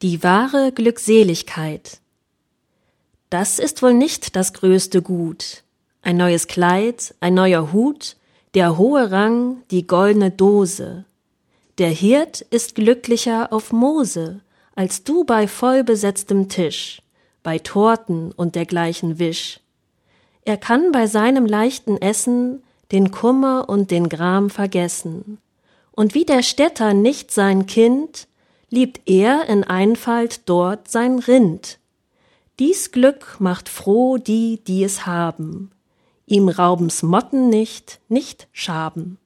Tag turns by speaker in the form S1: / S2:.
S1: Die wahre Glückseligkeit. Das ist wohl nicht das größte Gut. Ein neues Kleid, ein neuer Hut, der hohe Rang, die goldne Dose. Der Hirt ist glücklicher auf Mose, als du bei vollbesetztem Tisch, bei Torten und dergleichen Wisch. Er kann bei seinem leichten Essen den Kummer und den Gram vergessen. Und wie der Städter nicht sein Kind, liebt er in Einfalt dort sein Rind. Dies Glück macht froh die, die es haben. Ihm rauben's Motten nicht, nicht schaben.